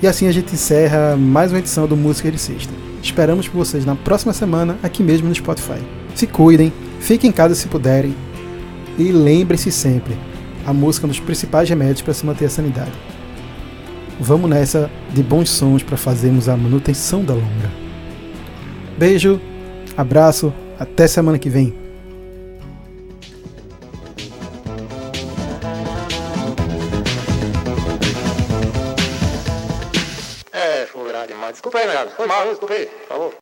E assim a gente encerra mais uma edição do Música Ericista. Esperamos por vocês na próxima semana, aqui mesmo no Spotify. Se cuidem, fiquem em casa se puderem. E lembre-se sempre, a música é um dos principais remédios para se manter a sanidade. Vamos nessa de bons sons para fazermos a manutenção da longa. Beijo, abraço, até semana que vem. Furar demais. Desculpa aí, Renato. Foi mal, desculpa aí. Falou.